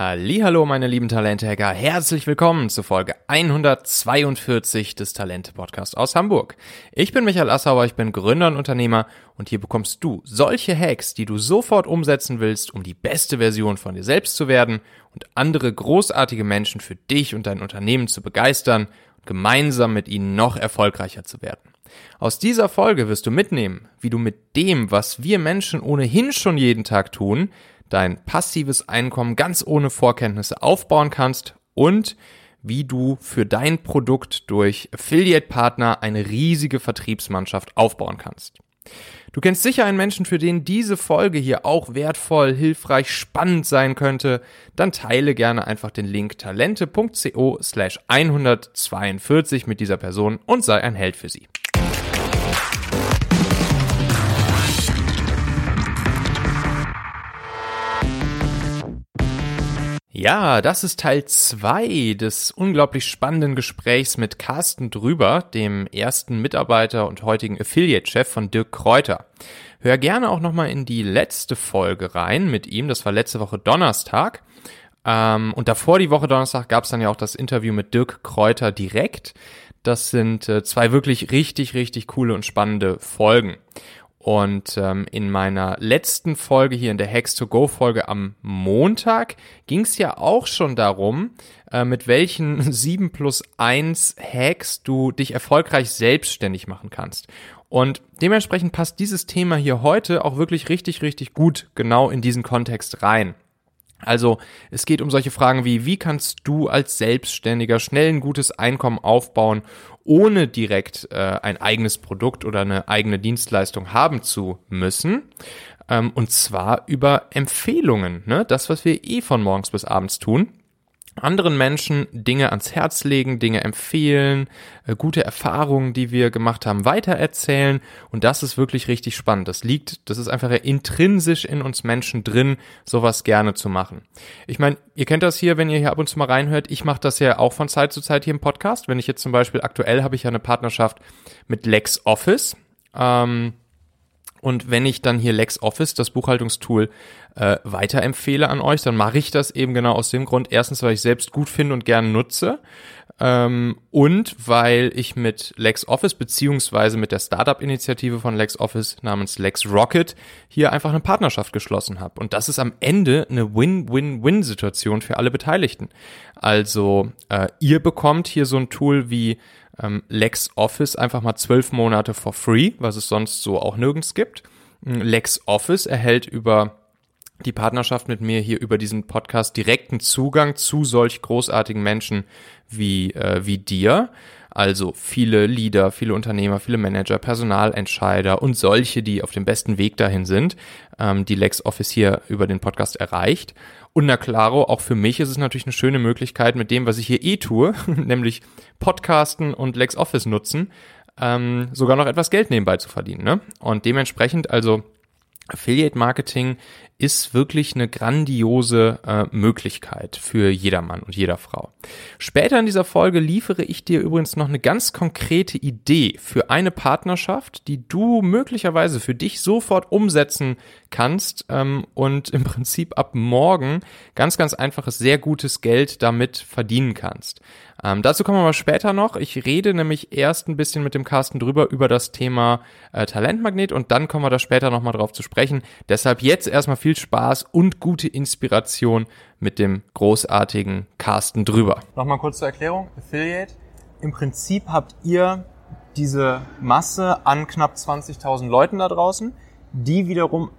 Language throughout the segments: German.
Hallo, meine lieben Talente-Hacker. Herzlich willkommen zur Folge 142 des Talente-Podcasts aus Hamburg. Ich bin Michael Assauer, ich bin Gründer und Unternehmer und hier bekommst du solche Hacks, die du sofort umsetzen willst, um die beste Version von dir selbst zu werden und andere großartige Menschen für dich und dein Unternehmen zu begeistern und gemeinsam mit ihnen noch erfolgreicher zu werden. Aus dieser Folge wirst du mitnehmen, wie du mit dem, was wir Menschen ohnehin schon jeden Tag tun, dein passives Einkommen ganz ohne Vorkenntnisse aufbauen kannst und wie du für dein Produkt durch Affiliate-Partner eine riesige Vertriebsmannschaft aufbauen kannst. Du kennst sicher einen Menschen, für den diese Folge hier auch wertvoll, hilfreich, spannend sein könnte. Dann teile gerne einfach den Link talente.co slash 142 mit dieser Person und sei ein Held für sie. Ja, das ist Teil zwei des unglaublich spannenden Gesprächs mit Carsten Drüber, dem ersten Mitarbeiter und heutigen Affiliate-Chef von Dirk Kräuter. Hör gerne auch nochmal in die letzte Folge rein mit ihm, das war letzte Woche Donnerstag. Ähm, und davor die Woche Donnerstag gab es dann ja auch das Interview mit Dirk Kräuter direkt. Das sind äh, zwei wirklich richtig, richtig coole und spannende Folgen. Und ähm, in meiner letzten Folge hier in der Hacks to Go Folge am Montag ging es ja auch schon darum, äh, mit welchen 7 plus 1 Hacks du dich erfolgreich selbstständig machen kannst. Und dementsprechend passt dieses Thema hier heute auch wirklich richtig, richtig gut genau in diesen Kontext rein. Also es geht um solche Fragen wie, wie kannst du als Selbstständiger schnell ein gutes Einkommen aufbauen, ohne direkt äh, ein eigenes Produkt oder eine eigene Dienstleistung haben zu müssen. Ähm, und zwar über Empfehlungen, ne? das, was wir eh von morgens bis abends tun anderen Menschen Dinge ans Herz legen, Dinge empfehlen, äh, gute Erfahrungen, die wir gemacht haben, weitererzählen. Und das ist wirklich richtig spannend. Das liegt, das ist einfach intrinsisch in uns Menschen drin, sowas gerne zu machen. Ich meine, ihr kennt das hier, wenn ihr hier ab und zu mal reinhört. Ich mache das ja auch von Zeit zu Zeit hier im Podcast. Wenn ich jetzt zum Beispiel aktuell habe ich ja eine Partnerschaft mit LexOffice. Ähm, und wenn ich dann hier LexOffice, das Buchhaltungstool, äh, weiterempfehle an euch, dann mache ich das eben genau aus dem Grund. Erstens, weil ich selbst gut finde und gern nutze. Ähm, und weil ich mit LexOffice beziehungsweise mit der Startup-Initiative von LexOffice namens LexRocket hier einfach eine Partnerschaft geschlossen habe. Und das ist am Ende eine Win-Win-Win-Situation für alle Beteiligten. Also äh, ihr bekommt hier so ein Tool wie ähm, LexOffice einfach mal zwölf Monate for free, was es sonst so auch nirgends gibt. Hm, LexOffice erhält über die Partnerschaft mit mir hier über diesen Podcast direkten Zugang zu solch großartigen Menschen wie, äh, wie dir. Also viele Leader, viele Unternehmer, viele Manager, Personalentscheider und solche, die auf dem besten Weg dahin sind, ähm, die LexOffice hier über den Podcast erreicht. Und na klaro, auch für mich ist es natürlich eine schöne Möglichkeit, mit dem, was ich hier eh tue, nämlich Podcasten und LexOffice nutzen, ähm, sogar noch etwas Geld nebenbei zu verdienen. Ne? Und dementsprechend also Affiliate Marketing ist wirklich eine grandiose äh, Möglichkeit für jedermann und jeder Frau. Später in dieser Folge liefere ich dir übrigens noch eine ganz konkrete Idee für eine Partnerschaft, die du möglicherweise für dich sofort umsetzen kannst ähm, und im Prinzip ab morgen ganz, ganz einfaches, sehr gutes Geld damit verdienen kannst. Ähm, dazu kommen wir mal später noch. Ich rede nämlich erst ein bisschen mit dem Carsten drüber über das Thema äh, Talentmagnet und dann kommen wir da später nochmal drauf zu sprechen. Deshalb jetzt erstmal viel Spaß und gute Inspiration mit dem großartigen Carsten drüber. Nochmal kurz zur Erklärung. Affiliate. Im Prinzip habt ihr diese Masse an knapp 20.000 Leuten da draußen, die wiederum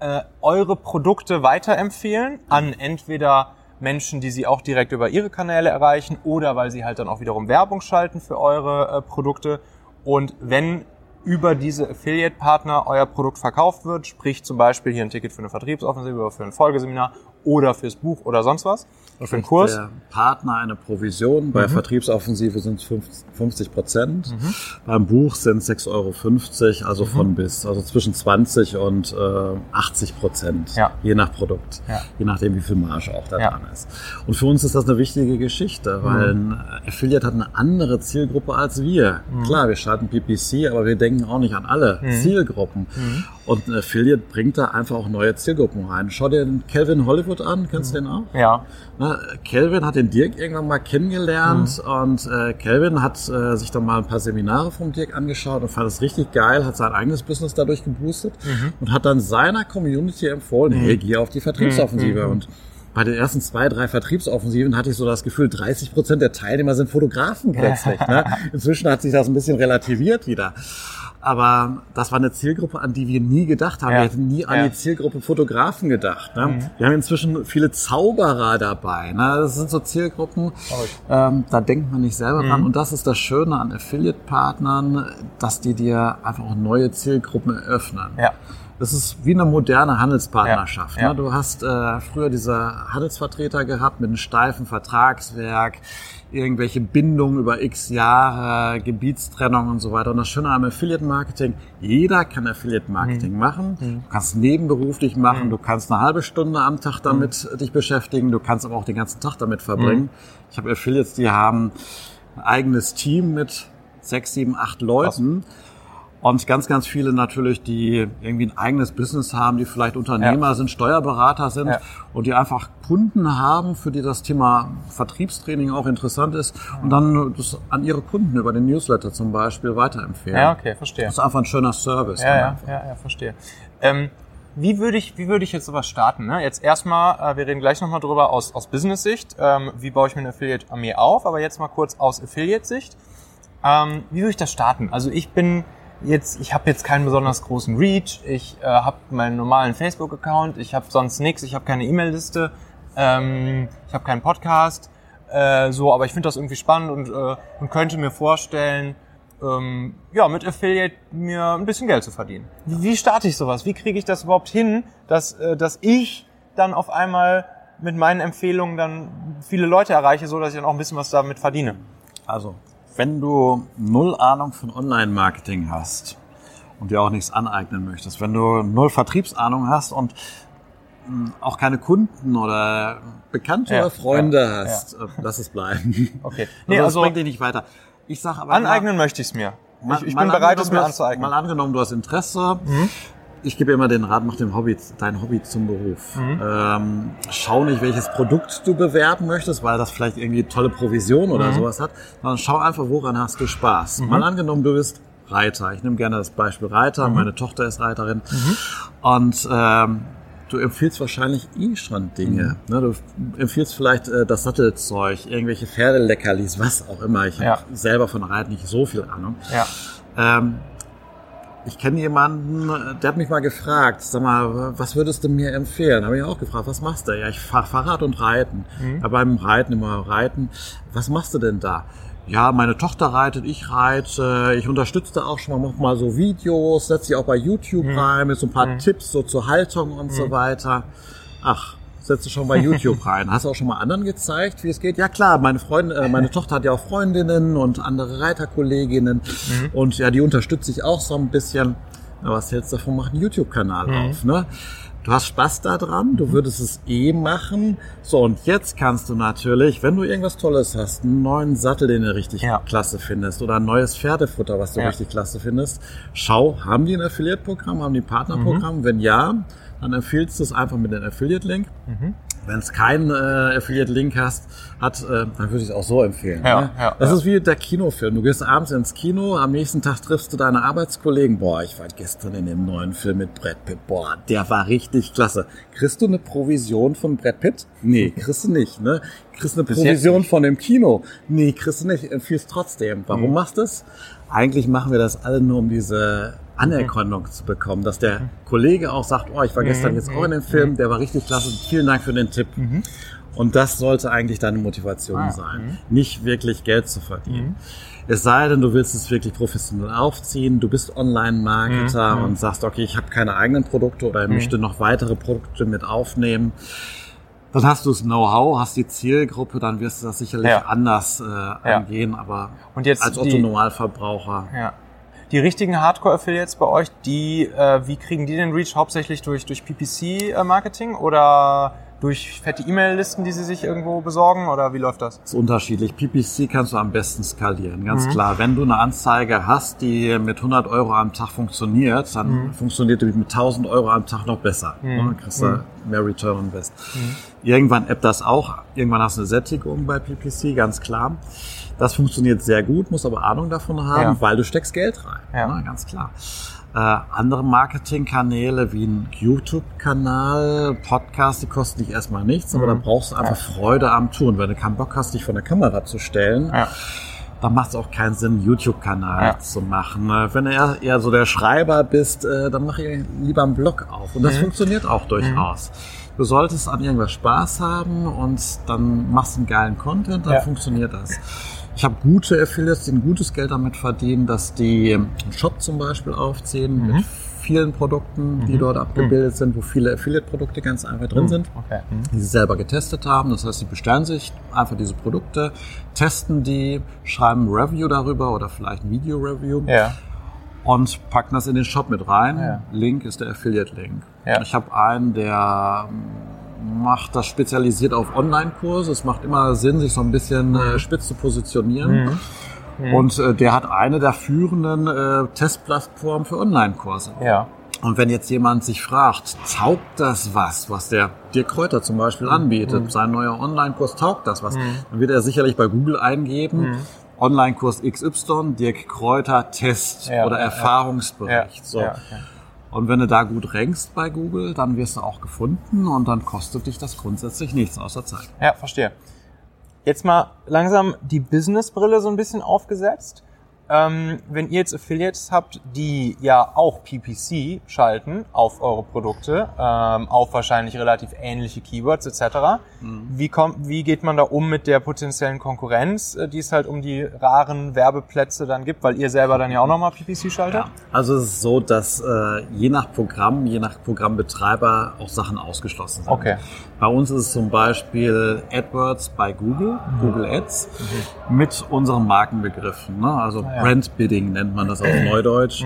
äh, eure Produkte weiterempfehlen an entweder Menschen, die sie auch direkt über ihre Kanäle erreichen oder weil sie halt dann auch wiederum Werbung schalten für eure äh, Produkte. Und wenn über diese Affiliate-Partner euer Produkt verkauft wird, sprich zum Beispiel hier ein Ticket für eine Vertriebsoffensive oder für ein Folgeseminar oder fürs Buch oder sonst was, für einen Kurs. Der Partner eine Provision, bei mhm. Vertriebsoffensive sind es 50 Prozent, mhm. beim Buch sind es 6,50 Euro, also mhm. von bis, also zwischen 20 und äh, 80 Prozent, ja. je nach Produkt, ja. je nachdem wie viel Marge auch da ja. dran ist. Und für uns ist das eine wichtige Geschichte, weil mhm. ein Affiliate hat eine andere Zielgruppe als wir. Mhm. Klar, wir schalten PPC, aber wir denken denken auch nicht an alle Zielgruppen. Und ein Affiliate bringt da einfach auch neue Zielgruppen rein. Schau dir den Calvin Hollywood an, kennst du den auch? Ja. Ne, Kelvin hat den Dirk irgendwann mal kennengelernt und äh, Kelvin hat äh, sich dann mal ein paar Seminare vom Dirk angeschaut und fand es richtig geil, hat sein eigenes Business dadurch geboostet und hat dann seiner Community empfohlen, hey, geh auf die Vertriebsoffensive und bei den ersten zwei, drei Vertriebsoffensiven hatte ich so das Gefühl, 30 Prozent der Teilnehmer sind Fotografen plötzlich. ne? Inzwischen hat sich das ein bisschen relativiert wieder. Aber das war eine Zielgruppe, an die wir nie gedacht haben. Ja. Wir hätten nie an Ja. die Zielgruppe Fotografen gedacht. Ne? Mhm. Wir haben inzwischen viele Zauberer dabei. Ne? Das sind so Zielgruppen, ähm, da denkt man nicht selber Mhm. dran. Und das ist das Schöne an Affiliate-Partnern, dass die dir einfach auch neue Zielgruppen eröffnen. Ja. Das ist wie eine moderne Handelspartnerschaft. Ja. Ne? Du hast äh, früher diese Handelsvertreter gehabt mit einem steifen Vertragswerk, irgendwelche Bindungen über x Jahre, Gebietstrennung und so weiter. Und das Schöne am Affiliate-Marketing, jeder kann Affiliate-Marketing Mhm. machen. Du kannst nebenberuflich machen, du kannst eine halbe Stunde am Tag damit Mhm. dich beschäftigen, du kannst aber auch den ganzen Tag damit verbringen. Ich habe Affiliates, die haben ein eigenes Team mit sechs, sieben, acht Leuten. Und ganz, ganz viele natürlich, die irgendwie ein eigenes Business haben, die vielleicht Unternehmer Ja. sind, Steuerberater sind Ja. und die einfach Kunden haben, für die das Thema Vertriebstraining auch interessant ist und dann das an ihre Kunden über den Newsletter zum Beispiel weiterempfehlen. Ja, okay, verstehe. Das ist einfach ein schöner Service. Ja, ja, ja, ja, verstehe. Ähm, wie würde ich, wie würde ich jetzt sowas starten? Ne? Jetzt erstmal, äh, wir reden gleich nochmal drüber aus, aus Business-Sicht. Ähm, wie baue ich mir eine Affiliate-Armee auf? Aber jetzt mal kurz aus Affiliate-Sicht. Ähm, wie würde ich das starten? Also ich bin jetzt, ich habe jetzt keinen besonders großen Reach. Ich äh, habe meinen normalen Facebook-Account. Ich habe sonst nichts. Ich habe keine E-Mail-Liste. Ähm, ich habe keinen Podcast. Äh, so, aber ich finde das irgendwie spannend und, äh, und könnte mir vorstellen, ähm, ja, mit Affiliate mir ein bisschen Geld zu verdienen. Wie, wie starte ich sowas? Wie kriege ich das überhaupt hin, dass, äh, dass ich dann auf einmal mit meinen Empfehlungen dann viele Leute erreiche, so dass ich dann auch ein bisschen was damit verdiene? Also, wenn du null Ahnung von Online-Marketing hast und dir auch nichts aneignen möchtest, wenn du null Vertriebsahnung hast und mh, auch keine Kunden oder Bekannte Ja, oder Freunde ja, hast, äh, lass es bleiben. Okay. Nee, Nee, also, also das bringt dich nicht weiter. Ich sag aber aneignen möchte ich es mir. mal- Ich, ich mal bin bereit, es mir anzueignen. Mhm. Mal angenommen, du hast Interesse. Ich gebe immer den Rat, mach dem Hobby, dein Hobby zum Beruf. Mhm. Ähm, schau nicht, welches Produkt du bewerben möchtest, weil das vielleicht irgendwie tolle Provision Mhm. oder sowas hat, sondern schau einfach, woran hast du Spaß. Mal angenommen, du bist Reiter. Ich nehme gerne das Beispiel Reiter. Mhm. Meine Tochter ist Reiterin. Und ähm, du empfiehlst wahrscheinlich eh schon Dinge. Mhm. Ne, du empfiehlst vielleicht äh, das Sattelzeug, irgendwelche Pferdeleckerlis, was auch immer. Ich Ja. habe selber von Reiten nicht so viel Ahnung. Ja. Ähm, ich kenne jemanden, äh, der hat mich mal gefragt, sag mal, was würdest du mir empfehlen? Habe ich auch gefragt, was machst du? Ja, ich fahre Fahrrad und Reiten. Ja, beim Reiten immer Reiten. Was machst du denn da? Ja, meine Tochter reitet, ich reite, ich unterstütze da auch schon mal, mach mal so Videos, setze sie auch bei YouTube rein mit so ein paar Tipps so zur Haltung und so weiter. Ach, setze schon bei YouTube rein. Hast du auch schon mal anderen gezeigt, wie es geht? Ja klar, meine Freundin, äh, meine Tochter hat ja auch Freundinnen und andere Reiterkolleginnen und ja, die unterstütze ich auch so ein bisschen. Na, was hältst du davon? Mach einen YouTube-Kanal auf, ne? Du hast Spaß daran, du würdest es eh machen. So, und jetzt kannst du natürlich, wenn du irgendwas Tolles hast, einen neuen Sattel, den du richtig Ja. klasse findest, oder ein neues Pferdefutter, was du Ja. richtig klasse findest, schau, haben die ein Affiliate-Programm, haben die ein Partnerprogramm? Wenn ja, dann empfiehlst du es einfach mit dem Affiliate-Link. Wenn es keinen äh, Affiliate-Link hast, hat, äh, dann würde ich es auch so empfehlen. Ja, ne? ja, das ja. ist wie der Kinofilm. Du gehst abends ins Kino, am nächsten Tag triffst du deine Arbeitskollegen. Boah, ich war gestern in dem neuen Film mit Brad Pitt. Boah, der war richtig klasse. Kriegst du eine Provision von Brad Pitt? Nee, kriegst du nicht. Ne? Kriegst du eine Provision von dem Kino? Nee, kriegst du nicht. Empfiehlst trotzdem. Warum machst du es? Eigentlich machen wir das alle nur, um diese Anerkennung zu bekommen, dass der Kollege auch sagt, oh, ich war gestern jetzt auch in dem Film, der war richtig klasse, vielen Dank für den Tipp. Und das sollte eigentlich deine Motivation Ah, sein, nicht wirklich Geld zu verdienen. Es sei denn, du willst es wirklich professionell aufziehen, du bist Online-Marketer und sagst, okay, ich habe keine eigenen Produkte oder ich möchte noch weitere Produkte mit aufnehmen. Dann hast du das Know-how, hast die Zielgruppe, dann wirst du das sicherlich Ja. anders äh, angehen, aber Und jetzt als Otto-Normalverbraucher. Ja. Die richtigen Hardcore-Affiliates bei euch, die, äh, wie kriegen die den Reach? Hauptsächlich durch, durch PPC-Marketing oder durch fette E-Mail-Listen, die sie sich irgendwo besorgen oder wie läuft das? Das ist unterschiedlich. PPC kannst du am besten skalieren, ganz Mhm. klar. Wenn du eine Anzeige hast, die mit 100 Euro am Tag funktioniert, dann Mhm. funktioniert die mit 1000 Euro am Tag noch besser. Dann kriegst du Mhm. mehr Return on Invest. Irgendwann appt das auch. Irgendwann hast du eine Sättigung bei PPC, ganz klar. Das funktioniert sehr gut, musst aber Ahnung davon haben, Ja. weil du steckst Geld rein. Ja. Ne, ganz klar. Äh, andere Marketingkanäle wie ein YouTube-Kanal, Podcast, die kosten dich erstmal nichts, aber Mhm. da brauchst du einfach Freude am Tun. Wenn du keinen Bock hast, dich vor der Kamera zu stellen, Ja. dann macht es auch keinen Sinn, einen YouTube-Kanal Ja. zu machen. Äh, Wenn du eher, eher so der Schreiber bist, äh, dann mach ihr lieber einen Blog auf. Und das Mhm. funktioniert auch durchaus. Du solltest an irgendwas Spaß haben und dann machst du einen geilen Content, dann Ja. funktioniert das. Ich habe gute Affiliates, die ein gutes Geld damit verdienen, dass die einen Shop zum Beispiel aufziehen Mhm. mit vielen Produkten, die dort abgebildet sind, wo viele Affiliate-Produkte ganz einfach drin sind Okay. die sie selber getestet haben. Das heißt, sie bestellen sich einfach diese Produkte, testen die, schreiben ein Review darüber oder vielleicht ein Video-Review Ja. und packen das in den Shop mit rein. Ja. Link ist der Affiliate-Link. Ja. Ich habe einen, der ähm, macht das spezialisiert auf Online-Kurse. Es macht immer Sinn, sich so ein bisschen äh, spitz zu positionieren. Mhm. Und äh, der hat eine der führenden äh, Testplattformen für Online-Kurse. Ja. Und wenn jetzt jemand sich fragt, taugt das was, was der Dirk Kräuter zum Beispiel anbietet, sein neuer Online-Kurs, taugt das was, dann wird er sicherlich bei Google eingeben, Online-Kurs XY, Dirk Kräuter, Test Ja, oder ja, Erfahrungsbericht. Ja. So. Okay. Und wenn du da gut rankst bei Google, dann wirst du auch gefunden und dann kostet dich das grundsätzlich nichts außer Zeit. Ja, verstehe. Jetzt mal langsam die Businessbrille so ein bisschen aufgesetzt. Ähm, wenn ihr jetzt Affiliates habt, die ja auch PPC schalten auf eure Produkte, ähm, auf wahrscheinlich relativ ähnliche Keywords etc., wie, kommt, wie geht man da um mit der potenziellen Konkurrenz, äh, die es halt um die raren Werbeplätze dann gibt, weil ihr selber dann ja auch nochmal PPC schaltet? Also es ist so, dass äh, je nach Programm, je nach Programmbetreiber auch Sachen ausgeschlossen sind. Okay. Bei uns ist es zum Beispiel AdWords bei Google, Google Ads, mit unseren Markenbegriffen. Ne? Also ja. Brand Bidding nennt man das auf Neudeutsch.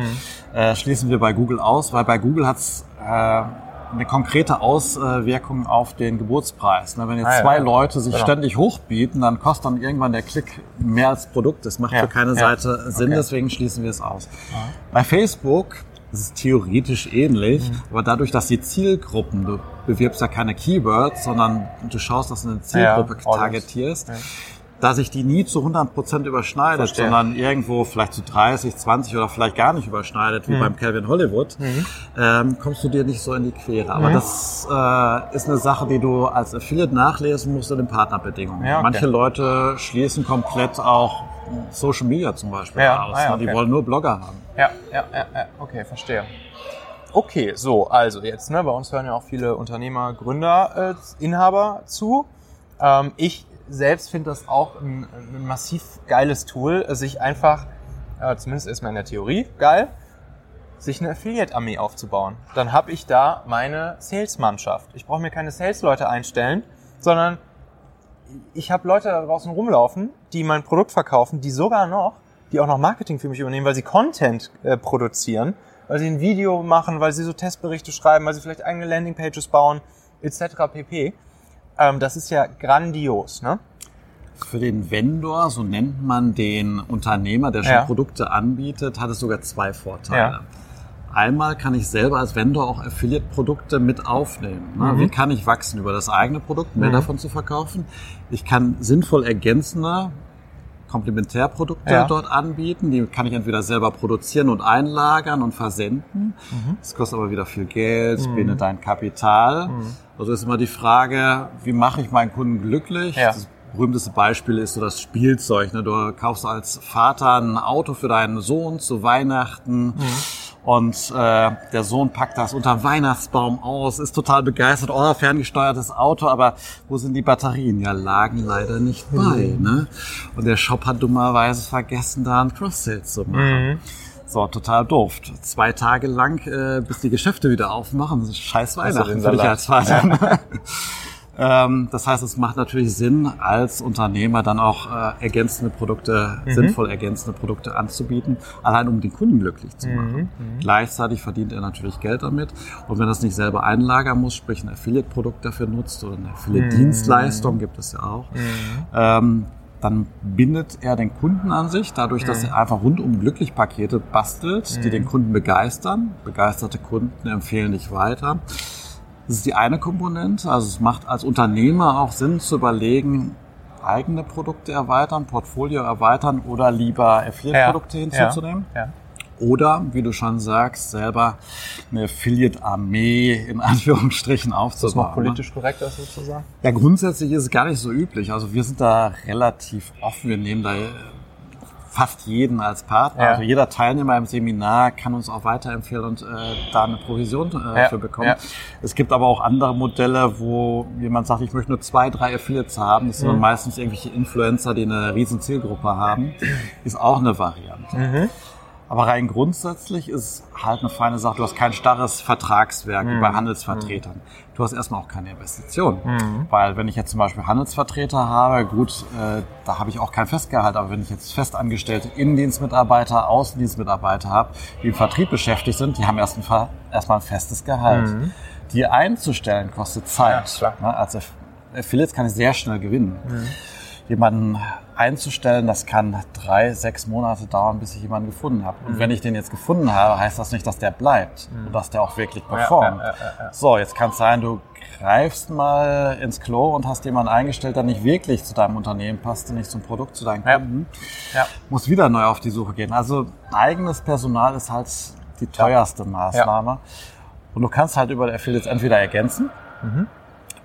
Äh, schließen wir bei Google aus, weil bei Google hat es äh, eine konkrete Auswirkung auf den Geburtspreis. Ne? Wenn jetzt Ah, ja. zwei Leute sich Genau. ständig hochbieten, dann kostet dann irgendwann der Klick mehr als Produkt. Das macht Ja, für keine. Seite Sinn, Okay. deswegen schließen wir es aus. Bei Facebook ist es theoretisch ähnlich, Mhm. aber dadurch, dass die Zielgruppen, du bewirbst ja keine Keywords, sondern du schaust, dass du eine Zielgruppe Ja, targetierst, Ja. da sich die nie zu 100% überschneidet, Verstehe. sondern irgendwo vielleicht zu 30, 20 oder vielleicht gar nicht überschneidet, Mhm. wie beim Calvin Hollywood, ähm, kommst du dir nicht so in die Quere. Aber Mhm. das äh, ist eine Sache, die du als Affiliate nachlesen musst in den Partnerbedingungen. Ja, okay. Manche Leute schließen komplett auch Social Media zum Beispiel Ja, aus. ah ja, ne? Die okay. wollen nur Blogger haben. Ja, ja, ja, ja, okay, verstehe. Okay, so, also jetzt, ne, bei uns hören ja auch viele Unternehmer, Gründer, äh, Inhaber zu. Ähm, ich selbst finde das auch ein, ein massiv geiles Tool, sich einfach, äh, zumindest erstmal in der Theorie, geil, sich eine Affiliate-Armee aufzubauen. Dann habe ich da meine Sales-Mannschaft. Ich brauche mir keine Sales-Leute einstellen, sondern ich habe Leute da draußen rumlaufen, die mein Produkt verkaufen, die sogar noch, die auch noch Marketing für mich übernehmen, weil sie Content äh, produzieren, weil sie ein Video machen, weil sie so Testberichte schreiben, weil sie vielleicht eigene Landingpages bauen, etc. pp. Ähm, das ist ja grandios, ne? Für den Vendor, so nennt man den Unternehmer, der schon Ja. Produkte anbietet, hat es sogar zwei Vorteile. Ja. Einmal kann ich selber als Vendor auch Affiliate-Produkte mit aufnehmen. Ne? Mhm. Wie kann ich wachsen über das eigene Produkt, mehr Mhm. davon zu verkaufen? Ich kann sinnvoll ergänzende Komplementärprodukte Ja. dort anbieten. Die kann ich entweder selber produzieren und einlagern und versenden. Mhm. Das kostet aber wieder viel Geld, es bindet dein Kapital. Also ist immer die Frage, wie mache ich meinen Kunden glücklich? Ja. Das berühmteste Beispiel ist so das Spielzeug. Ne? Du kaufst als Vater ein Auto für deinen Sohn zu Weihnachten. Und äh, der Sohn packt das unter Weihnachtsbaum aus, ist total begeistert, oh, ferngesteuertes Auto, aber wo sind die Batterien? Ja, lagen leider nicht bei. Ne? Und der Shop hat dummerweise vergessen, da ein Cross-Sale zu machen. So, total doof. Zwei Tage lang, äh, bis die Geschäfte wieder aufmachen. Das ist scheiß Also Weihnachten für dich als Vater. das heißt, es macht natürlich Sinn, als Unternehmer dann auch äh, ergänzende Produkte, Mhm. sinnvoll ergänzende Produkte anzubieten, allein um den Kunden glücklich zu machen. Mhm. Gleichzeitig verdient er natürlich Geld damit. Und wenn er es nicht selber einlagern muss, sprich ein Affiliate-Produkt dafür nutzt oder eine Affiliate-Dienstleistung gibt es ja auch, ähm, dann bindet er den Kunden an sich, dadurch, dass er einfach rundum glücklich Pakete bastelt, die den Kunden begeistern. Begeisterte Kunden empfehlen dich weiter. Das ist die eine Komponente. Also es macht als Unternehmer auch Sinn zu überlegen, eigene Produkte erweitern, Portfolio erweitern oder lieber Affiliate-Produkte hinzuzunehmen. Ja. Oder, wie du schon sagst, selber eine Affiliate-Armee in Anführungsstrichen aufzubauen. Ist das noch politisch korrekt, das sozusagen? Ja, grundsätzlich ist es gar nicht so üblich. Also wir sind da relativ offen. Wir nehmen da fast jeden als Partner. Ja. Also jeder Teilnehmer im Seminar kann uns auch weiterempfehlen und äh, da eine Provision äh, Ja, für bekommen. ja. Es gibt aber auch andere Modelle, wo jemand sagt, ich möchte nur zwei, drei Affiliates haben. Das sind Mhm. meistens irgendwelche Influencer, die eine riesen Zielgruppe haben. Ist auch eine Variante. Mhm. Aber rein grundsätzlich ist halt eine feine Sache. Du hast kein starres Vertragswerk wie Mhm. bei Handelsvertretern. Du hast erstmal auch keine Investition. Weil wenn ich jetzt zum Beispiel Handelsvertreter habe, gut, äh, da habe ich auch kein Festgehalt. Aber wenn ich jetzt festangestellte Innendienstmitarbeiter, Außendienstmitarbeiter habe, die im Vertrieb beschäftigt sind, die haben erst ein, erstmal ein festes Gehalt. Die einzustellen kostet Zeit. Mhm. Ja, klar. Ne? Als Aff- Affiliates kann ich sehr schnell gewinnen jemanden einzustellen, das kann drei, sechs Monate dauern, bis ich jemanden gefunden habe. Mhm. Und wenn ich den jetzt gefunden habe, heißt das nicht, dass der bleibt und dass der auch wirklich performt. ja, ja, ja. So, jetzt kann es sein, du greifst mal ins Klo und hast jemanden eingestellt, der nicht wirklich zu deinem Unternehmen passt, nicht zum Produkt, zu deinen. Kunden. Ja. Muss wieder neu auf die Suche gehen. Also eigenes Personal ist halt die teuerste Maßnahme. Und du kannst halt über die Affiliates entweder ergänzen,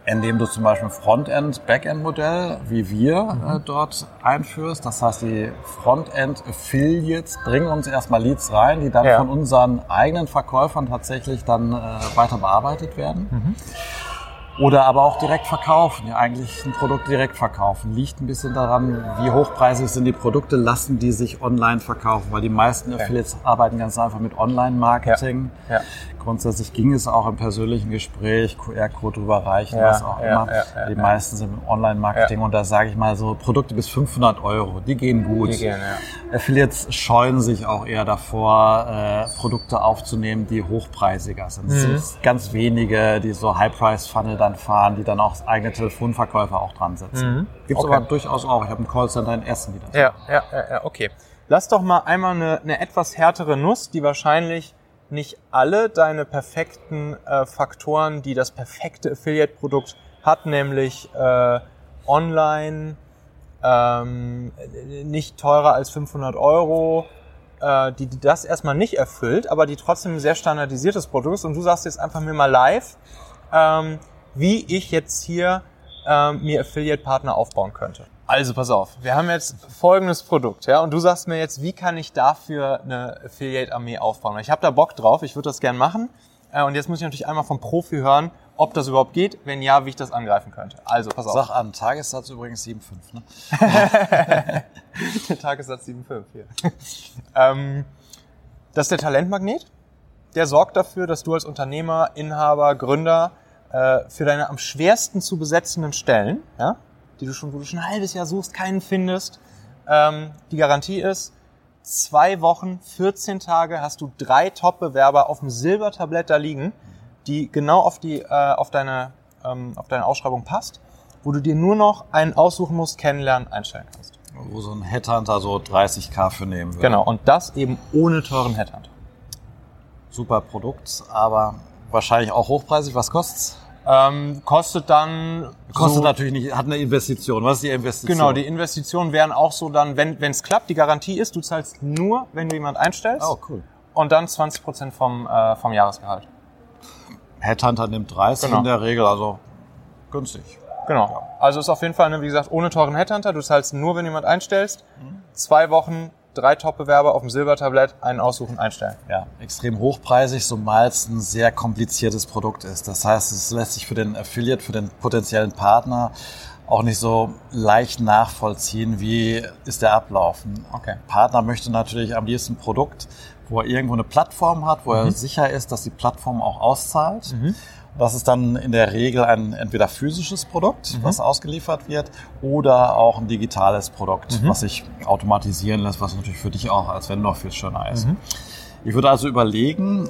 indem du zum Beispiel ein Frontend, Backend-Modell wie wir äh, dort einführst. Das heißt, die Frontend-Affiliates bringen uns erstmal Leads rein, die dann Ja. von unseren eigenen Verkäufern tatsächlich dann äh, weiter bearbeitet werden. Oder aber auch direkt verkaufen, ja eigentlich ein Produkt direkt verkaufen. Liegt ein bisschen daran, wie hochpreisig sind die Produkte, lassen die sich online verkaufen, weil die meisten Affiliates arbeiten ganz einfach mit Online-Marketing. Ja. Ja. Grundsätzlich ging es auch im persönlichen Gespräch, QR-Code drüber reichen, was auch immer. die meisten sind im Online-Marketing und da sage ich mal so Produkte bis 500 Euro, die gehen gut. Die gehen. Affiliates scheuen sich auch eher davor, äh, Produkte aufzunehmen, die hochpreisiger sind. Es Mhm. sind ganz wenige, die so High-Price-Funnel dann fahren, die dann auch eigene Telefonverkäufer auch dran setzen. Mhm. Okay. aber durchaus auch. Ich habe einen Callcenter in Essen, die das Ja, ja, ja, ja, okay. Lass doch mal einmal eine, eine etwas härtere Nuss, die wahrscheinlich nicht alle deine perfekten äh, Faktoren, die das perfekte Affiliate-Produkt hat, nämlich äh, online, ähm, nicht teurer als 500 Euro, äh, die, die das erstmal nicht erfüllt, aber die trotzdem ein sehr standardisiertes Produkt ist. Und du sagst jetzt einfach mir mal live, ähm, wie ich jetzt hier ähm, mir Affiliate-Partner aufbauen könnte. Also pass auf, wir haben jetzt folgendes Produkt, ja, und du sagst mir jetzt, wie kann ich dafür eine Affiliate-Armee aufbauen? Ich habe da Bock drauf, ich würde das gern machen. Äh, und jetzt muss ich natürlich einmal vom Profi hören, ob das überhaupt geht, wenn ja, wie ich das angreifen könnte. Also pass auf. Sag an, Tagessatz übrigens 7,5. Ne? Der Tagessatz 7,5 hier. ähm, das ist der Talentmagnet. Der sorgt dafür, dass du als Unternehmer, Inhaber, Gründer äh, für deine am schwersten zu besetzenden Stellen, ja, die du schon, wo du schon ein halbes Jahr suchst, keinen findest, ähm, die Garantie ist, zwei Wochen, 14 Tage hast du drei Top-Bewerber auf dem Silbertablett da liegen, die genau auf die, äh, auf deine, ähm, auf deine Ausschreibung passt, wo du dir nur noch einen aussuchen musst, kennenlernen, einstellen kannst. Wo so ein Headhunter so 30k für nehmen würde. Genau, und das eben ohne teuren Headhunt. Super Produkt, aber wahrscheinlich auch hochpreisig. Was kostet's? Ähm, kostet dann Kostet so, natürlich nicht, hat eine Investition. Was ist die Investition? Genau, die Investitionen wären auch so dann, wenn es klappt, die Garantie ist, du zahlst nur, wenn du jemand einstellst Oh, cool. und dann 20% vom, äh, vom Jahresgehalt. Headhunter nimmt 30 Genau. in der Regel, also günstig. Genau. Also ist auf jeden Fall, ne, wie gesagt, ohne teuren Headhunter. Du zahlst nur, wenn du jemand einstellst. Zwei Wochen, drei Top-Bewerber auf dem Silbertablett, einen aussuchen, einstellen. Ja, extrem hochpreisig, zumal es ein sehr kompliziertes Produkt ist. Das heißt, es lässt sich für den Affiliate, für den potenziellen Partner auch nicht so leicht nachvollziehen, wie ist der Ablauf. Okay. Partner möchte natürlich am liebsten ein Produkt, wo er irgendwo eine Plattform hat, wo er sicher ist, dass die Plattform auch auszahlt. Das ist dann in der Regel ein entweder physisches Produkt, was ausgeliefert wird, oder auch ein digitales Produkt, was sich automatisieren lässt, was natürlich für dich auch als Vendor viel schöner ist. Ich würde also überlegen,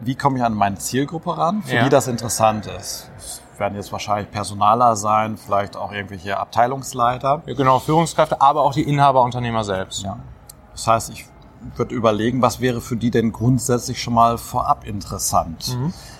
wie komme ich an meine Zielgruppe ran, für Ja. die das interessant ist. Es werden jetzt wahrscheinlich Personaler sein, vielleicht auch irgendwelche Abteilungsleiter. Ja, Genau, Führungskräfte, aber auch die Inhaber, Unternehmer selbst. Ja. Das heißt, ich würde überlegen, was wäre für die denn grundsätzlich schon mal vorab interessant.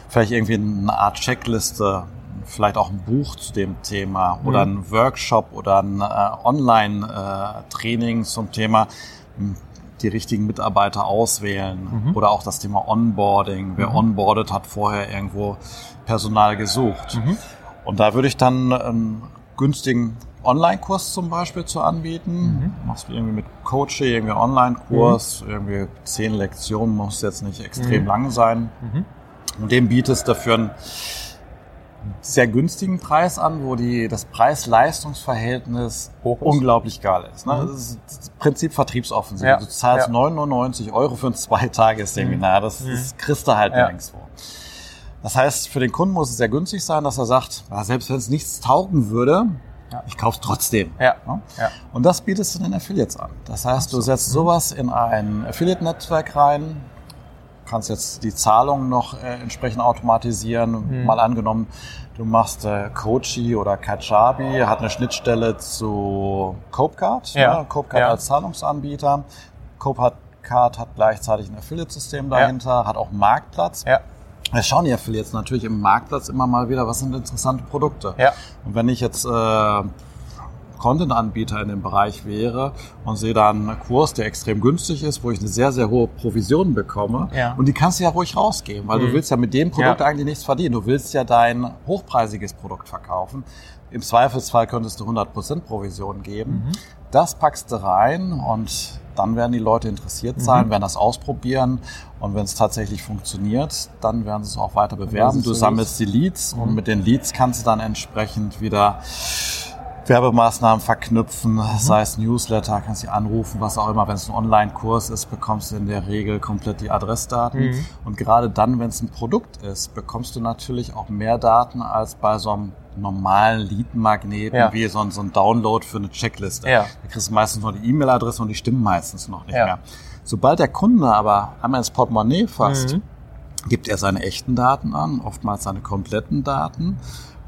Vielleicht irgendwie eine Art Checkliste, vielleicht auch ein Buch zu dem Thema oder ein Workshop oder ein äh, Online-Training zum Thema hm, die richtigen Mitarbeiter auswählen oder auch das Thema Onboarding. Wer onboardet, hat vorher irgendwo Personal gesucht. Und da würde ich dann einen günstigen Online-Kurs zum Beispiel zu anbieten. Machst du irgendwie mit Coaching, irgendwie Online-Kurs, irgendwie zehn Lektionen, muss jetzt nicht extrem lang sein. Und dem bietest dafür einen sehr günstigen Preis an, wo die, das Preis-Leistungs-Verhältnis unglaublich geil ist. Ne? Das ist das Prinzip Vertriebsoffensive. Ja. Du zahlst Ja. 99 Euro für ein Zwei-Tage-Seminar. Das, das kriegst du halt Ja. nirgendwo. Das heißt, für den Kunden muss es sehr günstig sein, dass er sagt, ja, selbst wenn es nichts taugen würde, ich kaufe trotzdem. Ja. Ja? Ja. Und das bietest du den Affiliates an. Das heißt, du setzt sowas in ein Affiliate-Netzwerk rein, kannst jetzt die Zahlungen noch äh, entsprechend automatisieren. Mal angenommen, du machst äh, Kochi oder Kajabi, hat eine Schnittstelle zu Copecard, Ja. ne? Copecard Ja. als Zahlungsanbieter. Copecard hat gleichzeitig ein Affiliate-System dahinter, hat auch Marktplatz. Ja. Wir schauen ja Affiliates natürlich im Marktplatz immer mal wieder, was sind interessante Produkte. Ja. Und wenn ich jetzt äh, Content-Anbieter in dem Bereich wäre und sehe da einen Kurs, der extrem günstig ist, wo ich eine sehr, sehr hohe Provision bekomme. Ja. Und die kannst du ja ruhig rausgeben, weil du willst ja mit dem Produkt Ja. eigentlich nichts verdienen. Du willst ja dein hochpreisiges Produkt verkaufen. Im Zweifelsfall könntest du 100% Provision geben. Das packst du rein und dann werden die Leute interessiert sein, werden das ausprobieren. Und wenn es tatsächlich funktioniert, dann werden sie es auch weiter bewerben. Du sammelst die Leads und mit den Leads kannst du dann entsprechend wieder Werbemaßnahmen verknüpfen, sei es Newsletter, kannst sie anrufen, was auch immer. Wenn es ein Online-Kurs ist, bekommst du in der Regel komplett die Adressdaten. Und gerade dann, wenn es ein Produkt ist, bekommst du natürlich auch mehr Daten als bei so einem normalen Lead-Magneten, Ja. wie so ein, so ein Download für eine Checkliste. Ja. Da kriegst du meistens nur die E-Mail-Adresse und die stimmen meistens noch nicht Ja. mehr. Sobald der Kunde aber einmal ins Portemonnaie fasst, gibt er seine echten Daten an, oftmals seine kompletten Daten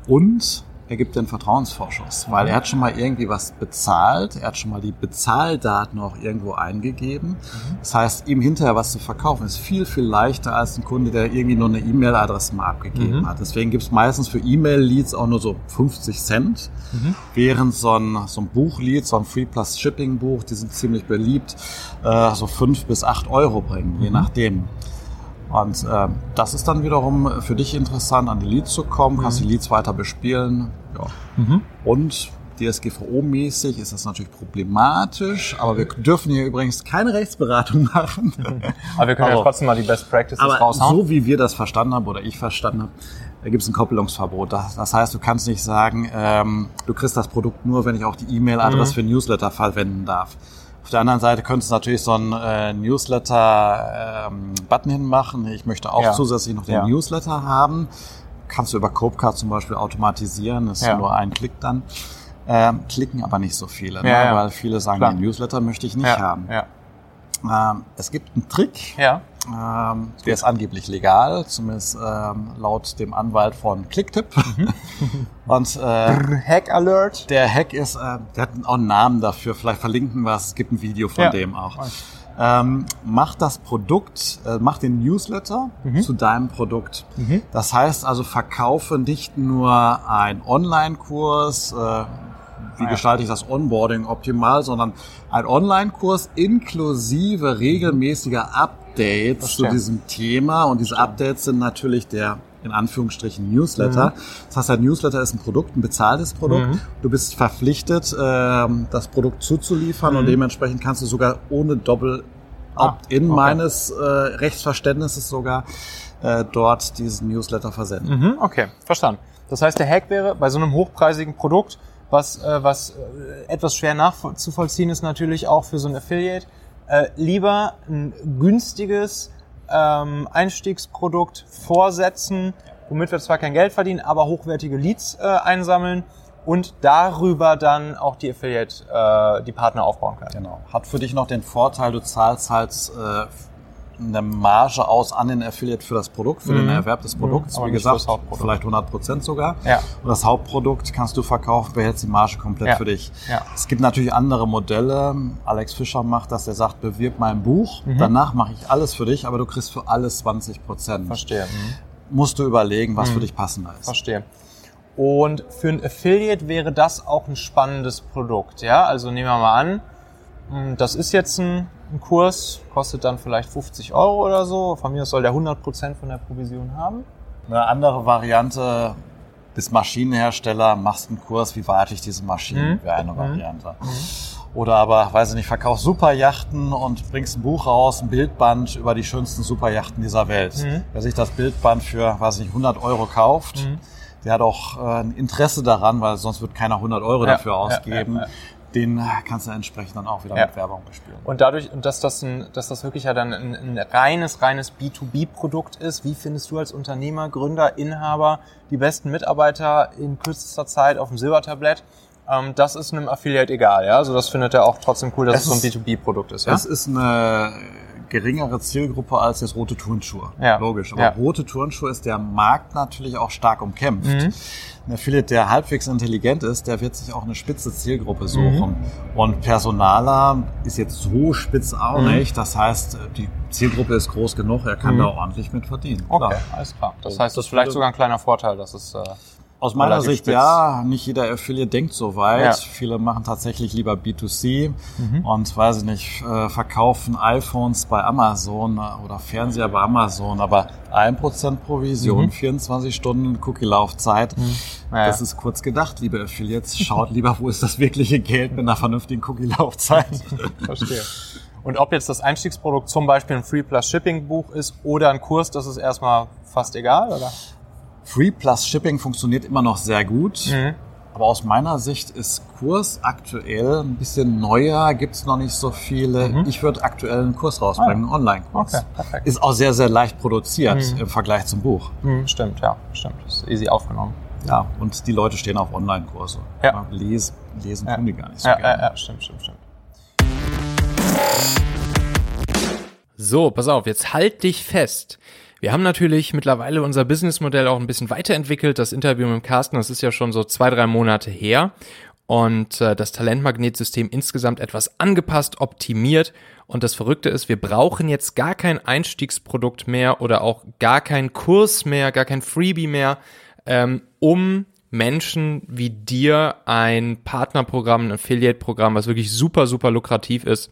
und er gibt den Vertrauensvorschuss, weil er hat schon mal irgendwie was bezahlt, er hat schon mal die Bezahldaten auch irgendwo eingegeben. Das heißt, ihm hinterher was zu verkaufen, ist viel, viel leichter als ein Kunde, der irgendwie nur eine E-Mail-Adresse mal abgegeben hat. Deswegen gibt es meistens für E-Mail-Leads auch nur so 50 Cent, während so ein, so ein Buchlied, so ein Free Plus Shipping Buch, die sind ziemlich beliebt, äh, so fünf bis acht Euro bringen, je nachdem. Und äh, das ist dann wiederum für dich interessant, an die Leads zu kommen, kannst die Leads weiter bespielen. Ja. Und DSGVO-mäßig ist das natürlich problematisch, aber wir dürfen hier übrigens keine Rechtsberatung machen. Aber wir können ja Also, trotzdem mal die Best Practices aber raushauen. so wie wir das verstanden haben oder ich verstanden habe, da gibt es ein Koppelungsverbot. Das, das heißt, du kannst nicht sagen, ähm, du kriegst das Produkt nur, wenn ich auch die E-Mail-Adresse für Newsletter verwenden darf. Auf der anderen Seite könntest du natürlich so einen äh, Newsletter-Button hinmachen. Ich möchte auch Ja. zusätzlich noch den Ja. Newsletter haben. Kannst du über Copecard zum Beispiel automatisieren. Das ist Ja. nur ein Klick dann. Ähm, klicken aber nicht so viele, ne? Weil viele sagen, Klar. den Newsletter möchte ich nicht haben. Ja. Ähm, es gibt einen Trick, ja. Ähm, der ist angeblich legal, zumindest ähm, laut dem Anwalt von Clicktip. Und äh, Hack Alert. der Hack ist, äh, der hat auch einen Namen dafür, vielleicht verlinken wir es, es gibt ein Video von Ja. dem auch. Ähm, mach das Produkt, äh, mach den Newsletter zu deinem Produkt. Das heißt also, verkaufe nicht nur einen Online-Kurs, äh, wie gestalte ich das Onboarding optimal, sondern ein Online-Kurs inklusive regelmäßiger Updates zu diesem Thema. Und diese Updates sind natürlich der in Anführungsstrichen Newsletter. Das heißt, ein Newsletter ist ein Produkt, ein bezahltes Produkt. Du bist verpflichtet, ähm, das Produkt zuzuliefern und dementsprechend kannst du sogar ohne Doppel Opt-in okay. meines äh, Rechtsverständnisses sogar äh, dort diesen Newsletter versenden. Mhm, okay, verstanden. Das heißt, der Hack wäre bei so einem hochpreisigen Produkt, was, äh, was äh, etwas schwer nachzuvollziehen ist natürlich auch für so ein Affiliate, äh, lieber ein günstiges ähm, Einstiegsprodukt vorsetzen, womit wir zwar kein Geld verdienen, aber hochwertige Leads äh, einsammeln und darüber dann auch die Affiliate, äh, die Partner aufbauen können. Genau. Hat für dich noch den Vorteil, du zahlst halt äh, eine Marge aus an den Affiliate für das Produkt, für mhm. den Erwerb des Produkts. Mhm, Wie gesagt, vielleicht 100 Prozent sogar. Ja. Und das Hauptprodukt kannst du verkaufen, behältst die Marge komplett ja. für dich. Ja. Es gibt natürlich andere Modelle. Alex Fischer macht das, der sagt, bewirb mein Buch, Mhm. danach mache ich alles für dich, aber du kriegst für alles 20 Prozent. Verstehe. Mhm. Musst du überlegen, was für dich passender ist. Verstehe. Und für ein Affiliate wäre das auch ein spannendes Produkt, ja? Also nehmen wir mal an, mh, das ist jetzt ein, ein Kurs, kostet dann vielleicht 50 Euro oder so. Von mir aus soll der 100% von der Provision haben. Eine andere Variante, bist Maschinenhersteller, machst einen Kurs, wie warte ich diese Maschinen, Mhm. wäre eine Variante. Oder aber, weiß ich nicht, verkaufst Superjachten und bringst ein Buch raus, ein Bildband über die schönsten Superjachten dieser Welt. Mhm. Wer sich das Bildband für, weiß ich nicht, 100 Euro kauft, Mhm. der hat auch äh, ein Interesse daran, weil sonst wird keiner 100 Euro Ja, dafür ausgeben. ja, ja. Den kannst du entsprechend dann auch wieder Ja. mit Werbung bespielen. Und dadurch, und dass das, ein, dass das wirklich ja dann ein, ein reines, reines B2B-Produkt ist, wie findest du als Unternehmer, Gründer, Inhaber die besten Mitarbeiter in kürzester Zeit auf dem Silbertablett? Ähm, das ist einem Affiliate egal, ja? Also das findet er auch trotzdem cool, dass es, Es so ein ist- B2B-Produkt ist, ja? Das ist eine geringere Zielgruppe als jetzt rote Turnschuhe. Ja. Logisch. Aber Ja. rote Turnschuhe ist der Markt natürlich auch stark umkämpft. Mhm. Ein Affiliate, der halbwegs intelligent ist, der wird sich auch eine spitze Zielgruppe Mhm. suchen. Und Personaler ist jetzt so spitz auch Mhm. nicht. Das heißt, die Zielgruppe ist groß genug, er kann Mhm. da ordentlich mit verdienen. Okay, Klar. alles klar. Das heißt, das ist vielleicht sogar ein kleiner Vorteil, dass es äh, Aus meiner Sicht ja, nicht jeder Affiliate denkt so weit. Ja. Viele machen tatsächlich lieber B2C Mhm. und weiß ich nicht, äh, verkaufen iPhones bei Amazon äh, oder Fernseher bei Amazon, aber 1% Provision, Mhm. 24 Stunden Cookie-Laufzeit. naja. Das ist kurz gedacht, liebe Affiliates. Schaut lieber, wo ist das wirkliche Geld mit einer vernünftigen Cookie-Laufzeit. Verstehe. Und ob jetzt das Einstiegsprodukt zum Beispiel ein Free Plus Shipping Buch ist oder ein Kurs, das ist erstmal fast egal, oder? Free plus Shipping funktioniert immer noch sehr gut. Mhm. Aber aus meiner Sicht ist Kurs aktuell ein bisschen neuer, gibt's noch nicht so viele. Ich würde aktuell einen Kurs rausbringen, einen Online-Kurs. Mhm. Ah. Okay, perfekt. Ist auch sehr, sehr leicht produziert Mhm. im Vergleich zum Buch. Hm, stimmt, ja, stimmt. Ist easy aufgenommen. Ja, und die Leute stehen auf Online-Kurse. Ja. Lesen, lesen Ja. tun die gar nicht so Ja, gerne. ja, ja, stimmt, stimmt, stimmt. So, pass auf, jetzt halt dich fest. Wir haben natürlich mittlerweile unser Businessmodell auch ein bisschen weiterentwickelt. Das Interview mit Carsten, das ist ja schon so zwei, drei Monate her. Und äh, das Talentmagnetsystem insgesamt etwas angepasst, optimiert. Und das Verrückte ist, wir brauchen jetzt gar kein Einstiegsprodukt mehr oder auch gar keinen Kurs mehr, gar kein Freebie mehr, ähm, um Menschen wie dir ein Partnerprogramm, ein Affiliate-Programm, was wirklich super, super lukrativ ist,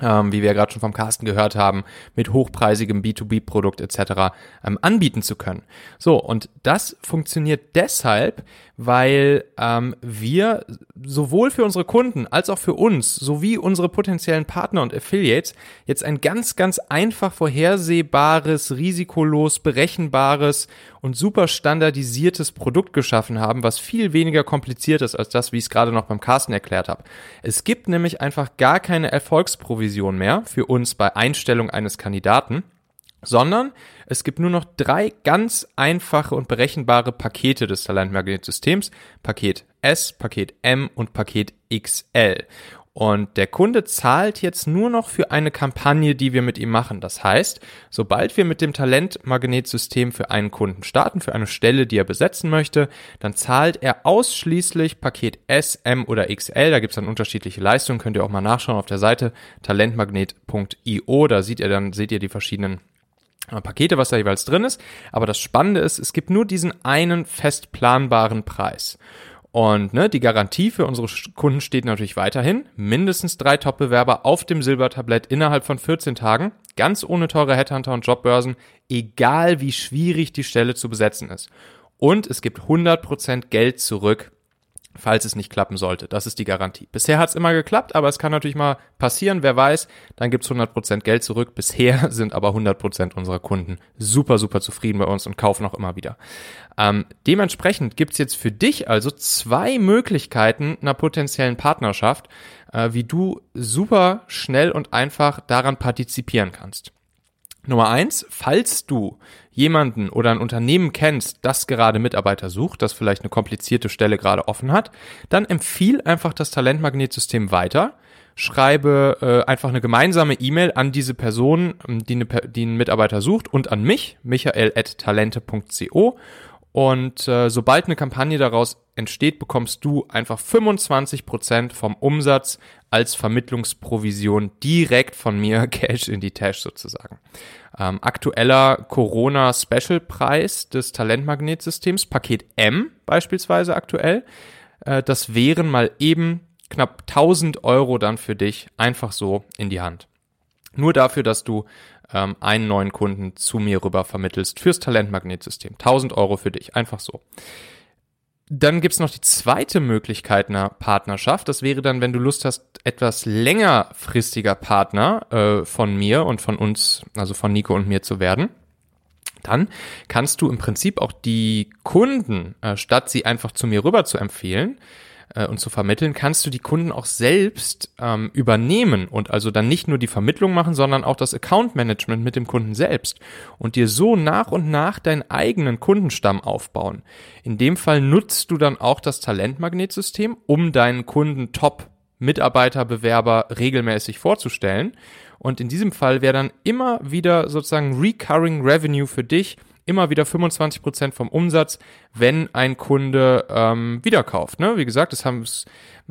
ähm, wie wir ja gerade schon vom Carsten gehört haben, mit hochpreisigem B2B-Produkt etc. Ähm, anbieten zu können. So, und das funktioniert deshalb, weil ähm, wir sowohl für unsere Kunden als auch für uns sowie unsere potenziellen Partner und Affiliates jetzt ein ganz, ganz einfach vorhersehbares, risikolos berechenbares und super standardisiertes Produkt geschaffen haben, was viel weniger kompliziert ist als das, wie ich es gerade noch beim Carsten erklärt habe. Es gibt nämlich einfach gar keine Erfolgsprovision mehr für uns bei Einstellung eines Kandidaten sondern es gibt nur noch drei ganz einfache und berechenbare Pakete des Talentmagnetsystems. Paket S, Paket M und Paket XL. Und der Kunde zahlt jetzt nur noch für eine Kampagne, die wir mit ihm machen. Das heißt, sobald wir mit dem Talentmagnetsystem für einen Kunden starten, für eine Stelle, die er besetzen möchte, dann zahlt er ausschließlich Paket S, M oder XL. Da gibt es dann unterschiedliche Leistungen. Könnt ihr auch mal nachschauen auf der Seite talentmagnet.io. Da seht ihr dann, seht ihr die verschiedenen Pakete, was da jeweils drin ist. Aber das Spannende ist, es gibt nur diesen einen fest planbaren Preis. Und ne, die Garantie für unsere Kunden steht natürlich weiterhin. Mindestens drei Top-Bewerber auf dem Silbertablett innerhalb von 14 Tagen. Ganz ohne teure Headhunter und Jobbörsen. Egal wie schwierig die Stelle zu besetzen ist. Und es gibt 100% Geld zurück falls es nicht klappen sollte. Das ist die Garantie. Bisher hat es immer geklappt, aber es kann natürlich mal passieren, wer weiß, dann gibt's 100% Geld zurück. Bisher sind aber 100% unserer Kunden super, super zufrieden bei uns und kaufen auch immer wieder. Ähm, dementsprechend gibt's jetzt für dich also zwei Möglichkeiten einer potenziellen Partnerschaft, äh, wie du super schnell und einfach daran partizipieren kannst. Nummer eins, falls du jemanden oder ein Unternehmen kennst, das gerade Mitarbeiter sucht, das vielleicht eine komplizierte Stelle gerade offen hat, dann empfiehl einfach das Talentmagnetsystem weiter schreibe äh, einfach eine gemeinsame E-Mail an diese Person, ähm, die, eine, die einen Mitarbeiter sucht und an mich, michael.talente.co. Und äh, sobald eine Kampagne daraus entsteht, bekommst du einfach 25% vom Umsatz als Vermittlungsprovision direkt von mir Cash in die Tasche sozusagen. Ähm, aktueller Corona-Special-Preis des Talentmagnetsystems, Paket M beispielsweise aktuell, äh, das wären mal eben knapp 1000 Euro dann für dich einfach so in die Hand. Nur dafür, dass du ähm, einen neuen Kunden zu mir rüber vermittelst fürs Talentmagnetsystem. 1000 Euro für dich, einfach so. Dann gibt's noch die zweite Möglichkeit einer Partnerschaft. Das wäre dann, wenn du Lust hast, etwas längerfristiger Partner äh, von mir und von uns, also von Nico und mir zu werden. Dann kannst du im Prinzip auch die Kunden, äh, statt sie einfach zu mir rüber zu empfehlen, äh, und zu vermitteln, kannst du die Kunden auch selbst ähm, übernehmen und also dann nicht nur die Vermittlung machen, sondern auch das Account Management mit dem Kunden selbst und dir so nach und nach deinen eigenen Kundenstamm aufbauen. In dem Fall nutzt du dann auch das Talentmagnetsystem, um deinen Kunden Top Mitarbeiterbewerber regelmäßig vorzustellen. Und in diesem Fall wäre dann immer wieder sozusagen Recurring Revenue für dich, immer wieder 25 Prozent vom Umsatz, wenn ein Kunde ähm, wieder kauft. Ne? Wie gesagt, das haben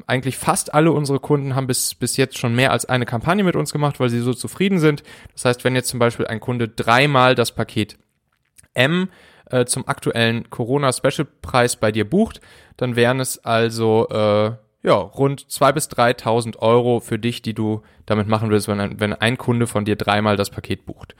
eigentlich fast alle unsere Kunden haben bis, bis jetzt schon mehr als eine Kampagne mit uns gemacht, weil sie so zufrieden sind. Das heißt, wenn jetzt zum Beispiel ein Kunde dreimal das Paket M äh, zum aktuellen Corona-Special-Preis bei dir bucht, dann wären es also äh, ja, rund 2.000 bis 3.000 Euro für dich, die du damit machen willst, wenn ein, wenn ein Kunde von dir dreimal das Paket bucht.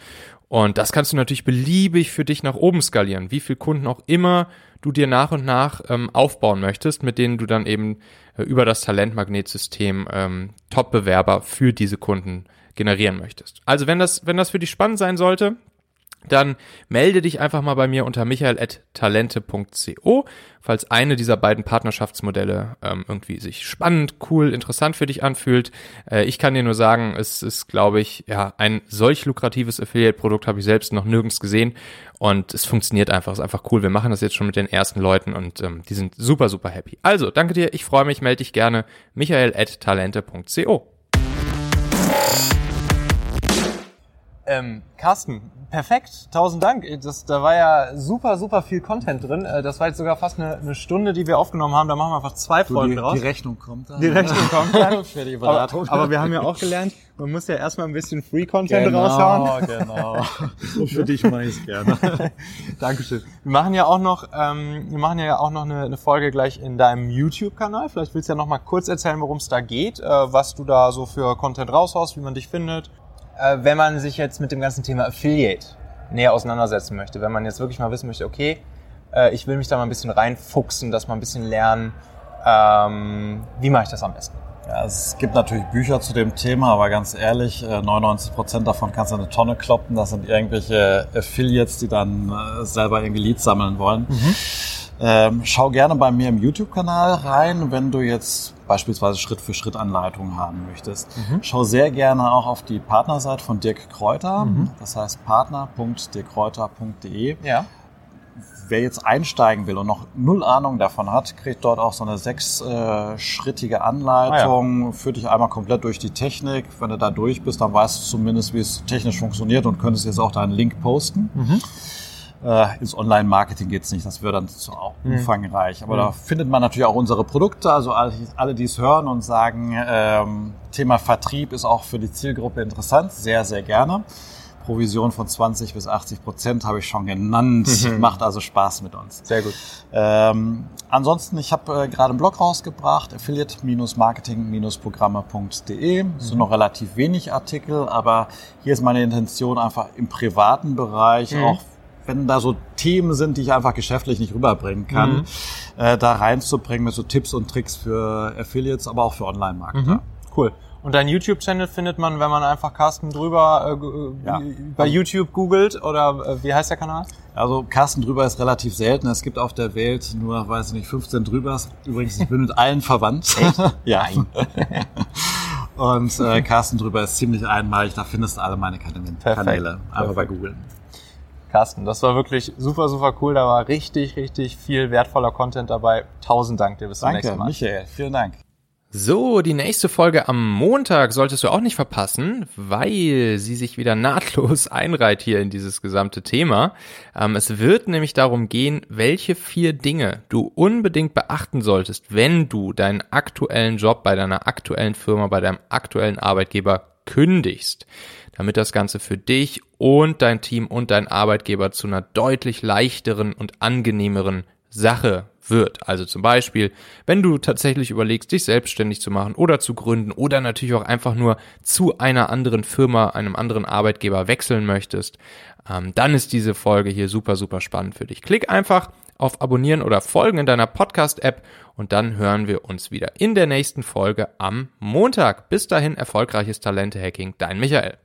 Und das kannst du natürlich beliebig für dich nach oben skalieren, wie viel Kunden auch immer du dir nach und nach ähm, aufbauen möchtest, mit denen du dann eben äh, über das Talentmagnetsystem ähm, Top-Bewerber für diese Kunden generieren möchtest. Also wenn das, wenn das für dich spannend sein sollte, dann melde dich einfach mal bei mir unter michael.talente.co, falls eine dieser beiden Partnerschaftsmodelle ähm, irgendwie sich spannend, cool, interessant für dich anfühlt. Äh, ich kann dir nur sagen, es ist, glaube ich, ja, ein solch lukratives Affiliate-Produkt habe ich selbst noch nirgends gesehen und es funktioniert einfach, ist einfach cool. Wir machen das jetzt schon mit den ersten Leuten und ähm, die sind super, super happy. Also, danke dir, ich freue mich, melde dich gerne, michael.talente.co. Ähm, Carsten, perfekt, tausend Dank. Das, da war ja super, super viel Content drin. Äh, das war jetzt sogar fast eine, eine Stunde, die wir aufgenommen haben. Da machen wir einfach zwei Folgen die, draus. Die Rechnung kommt dann. Die Rechnung kommt dann. Für die aber, Beratung. aber wir haben ja auch gelernt, man muss ja erstmal ein bisschen Free-Content genau, raushauen. genau. So für dich mache ich gerne. Dankeschön. Wir machen ja auch noch, ähm, wir machen ja auch noch eine, eine Folge gleich in deinem YouTube-Kanal. Vielleicht willst du ja noch mal kurz erzählen, worum es da geht, äh, was du da so für Content raushaust, wie man dich findet äh, wenn man sich jetzt mit dem ganzen Thema Affiliate näher auseinandersetzen möchte, wenn man jetzt wirklich mal wissen möchte, okay, äh, ich will mich da mal ein bisschen reinfuchsen, dass mal ein bisschen lernen, ähm, wie mache ich das am besten? Ja, es gibt natürlich Bücher zu dem Thema, aber ganz ehrlich, 99 äh, Prozent davon kannst du in eine Tonne kloppen. Das sind irgendwelche Affiliates, die dann äh, selber irgendwie Leads sammeln wollen. Mhm. Ähm, schau gerne bei mir im YouTube-Kanal rein, wenn du jetzt beispielsweise Schritt-für-Schritt-Anleitungen haben möchtest. Mhm. Schau sehr gerne auch auf die Partnerseite von Dirk Kräuter. Mhm. Das heißt partner.dirkkräuter.de. Ja. Wer jetzt einsteigen will und noch null Ahnung davon hat, kriegt dort auch so eine sechsschrittige Anleitung, ah, ja. führt dich einmal komplett durch die Technik. Wenn du da durch bist, dann weißt du zumindest, wie es technisch funktioniert und könntest jetzt auch deinen Link posten. Mhm. Äh, ins Online-Marketing geht's nicht, das wäre dann zu mhm. umfangreich. Aber mhm. da findet man natürlich auch unsere Produkte, also alle, alle die es hören und sagen, ähm, Thema Vertrieb ist auch für die Zielgruppe interessant, sehr, sehr gerne. Provision von 20 bis 80 Prozent habe ich schon genannt. Mhm. Macht also Spaß mit uns. Sehr gut. Ähm, ansonsten, ich habe äh, gerade einen Blog rausgebracht, affiliate-marketing-programme.de. Mhm. Es sind noch relativ wenig Artikel, aber hier ist meine Intention einfach im privaten Bereich mhm. auch wenn da so Themen sind, die ich einfach geschäftlich nicht rüberbringen kann, mhm. äh, da reinzubringen mit so Tipps und Tricks für Affiliates, aber auch für Online-Marketer. Mhm. Cool. Und dein YouTube-Channel findet man, wenn man einfach Carsten drüber äh, ja. bei YouTube googelt oder äh, wie heißt der Kanal? Also Carsten drüber ist relativ selten. Es gibt auf der Welt nur, weiß ich nicht, 15 drübers. Übrigens, ich bin mit allen verwandt. Echt? ja. Und äh, Carsten drüber ist ziemlich einmalig. Da findest du alle meine Kanäle. Einfach bei Google. Carsten, das war wirklich super, super cool. Da war richtig, richtig viel wertvoller Content dabei. Tausend Dank dir. Bis zum Danke, nächsten Mal. Michael. Vielen Dank. So, die nächste Folge am Montag solltest du auch nicht verpassen, weil sie sich wieder nahtlos einreiht hier in dieses gesamte Thema. Ähm, es wird nämlich darum gehen, welche vier Dinge du unbedingt beachten solltest, wenn du deinen aktuellen Job bei deiner aktuellen Firma, bei deinem aktuellen Arbeitgeber kündigst, damit das Ganze für dich und dein Team und dein Arbeitgeber zu einer deutlich leichteren und angenehmeren Sache wird. Also zum Beispiel, wenn du tatsächlich überlegst, dich selbstständig zu machen oder zu gründen oder natürlich auch einfach nur zu einer anderen Firma, einem anderen Arbeitgeber wechseln möchtest, ähm, dann ist diese Folge hier super, super spannend für dich. Klick einfach auf Abonnieren oder Folgen in deiner Podcast-App und dann hören wir uns wieder in der nächsten Folge am Montag. Bis dahin erfolgreiches Talente-Hacking, dein Michael.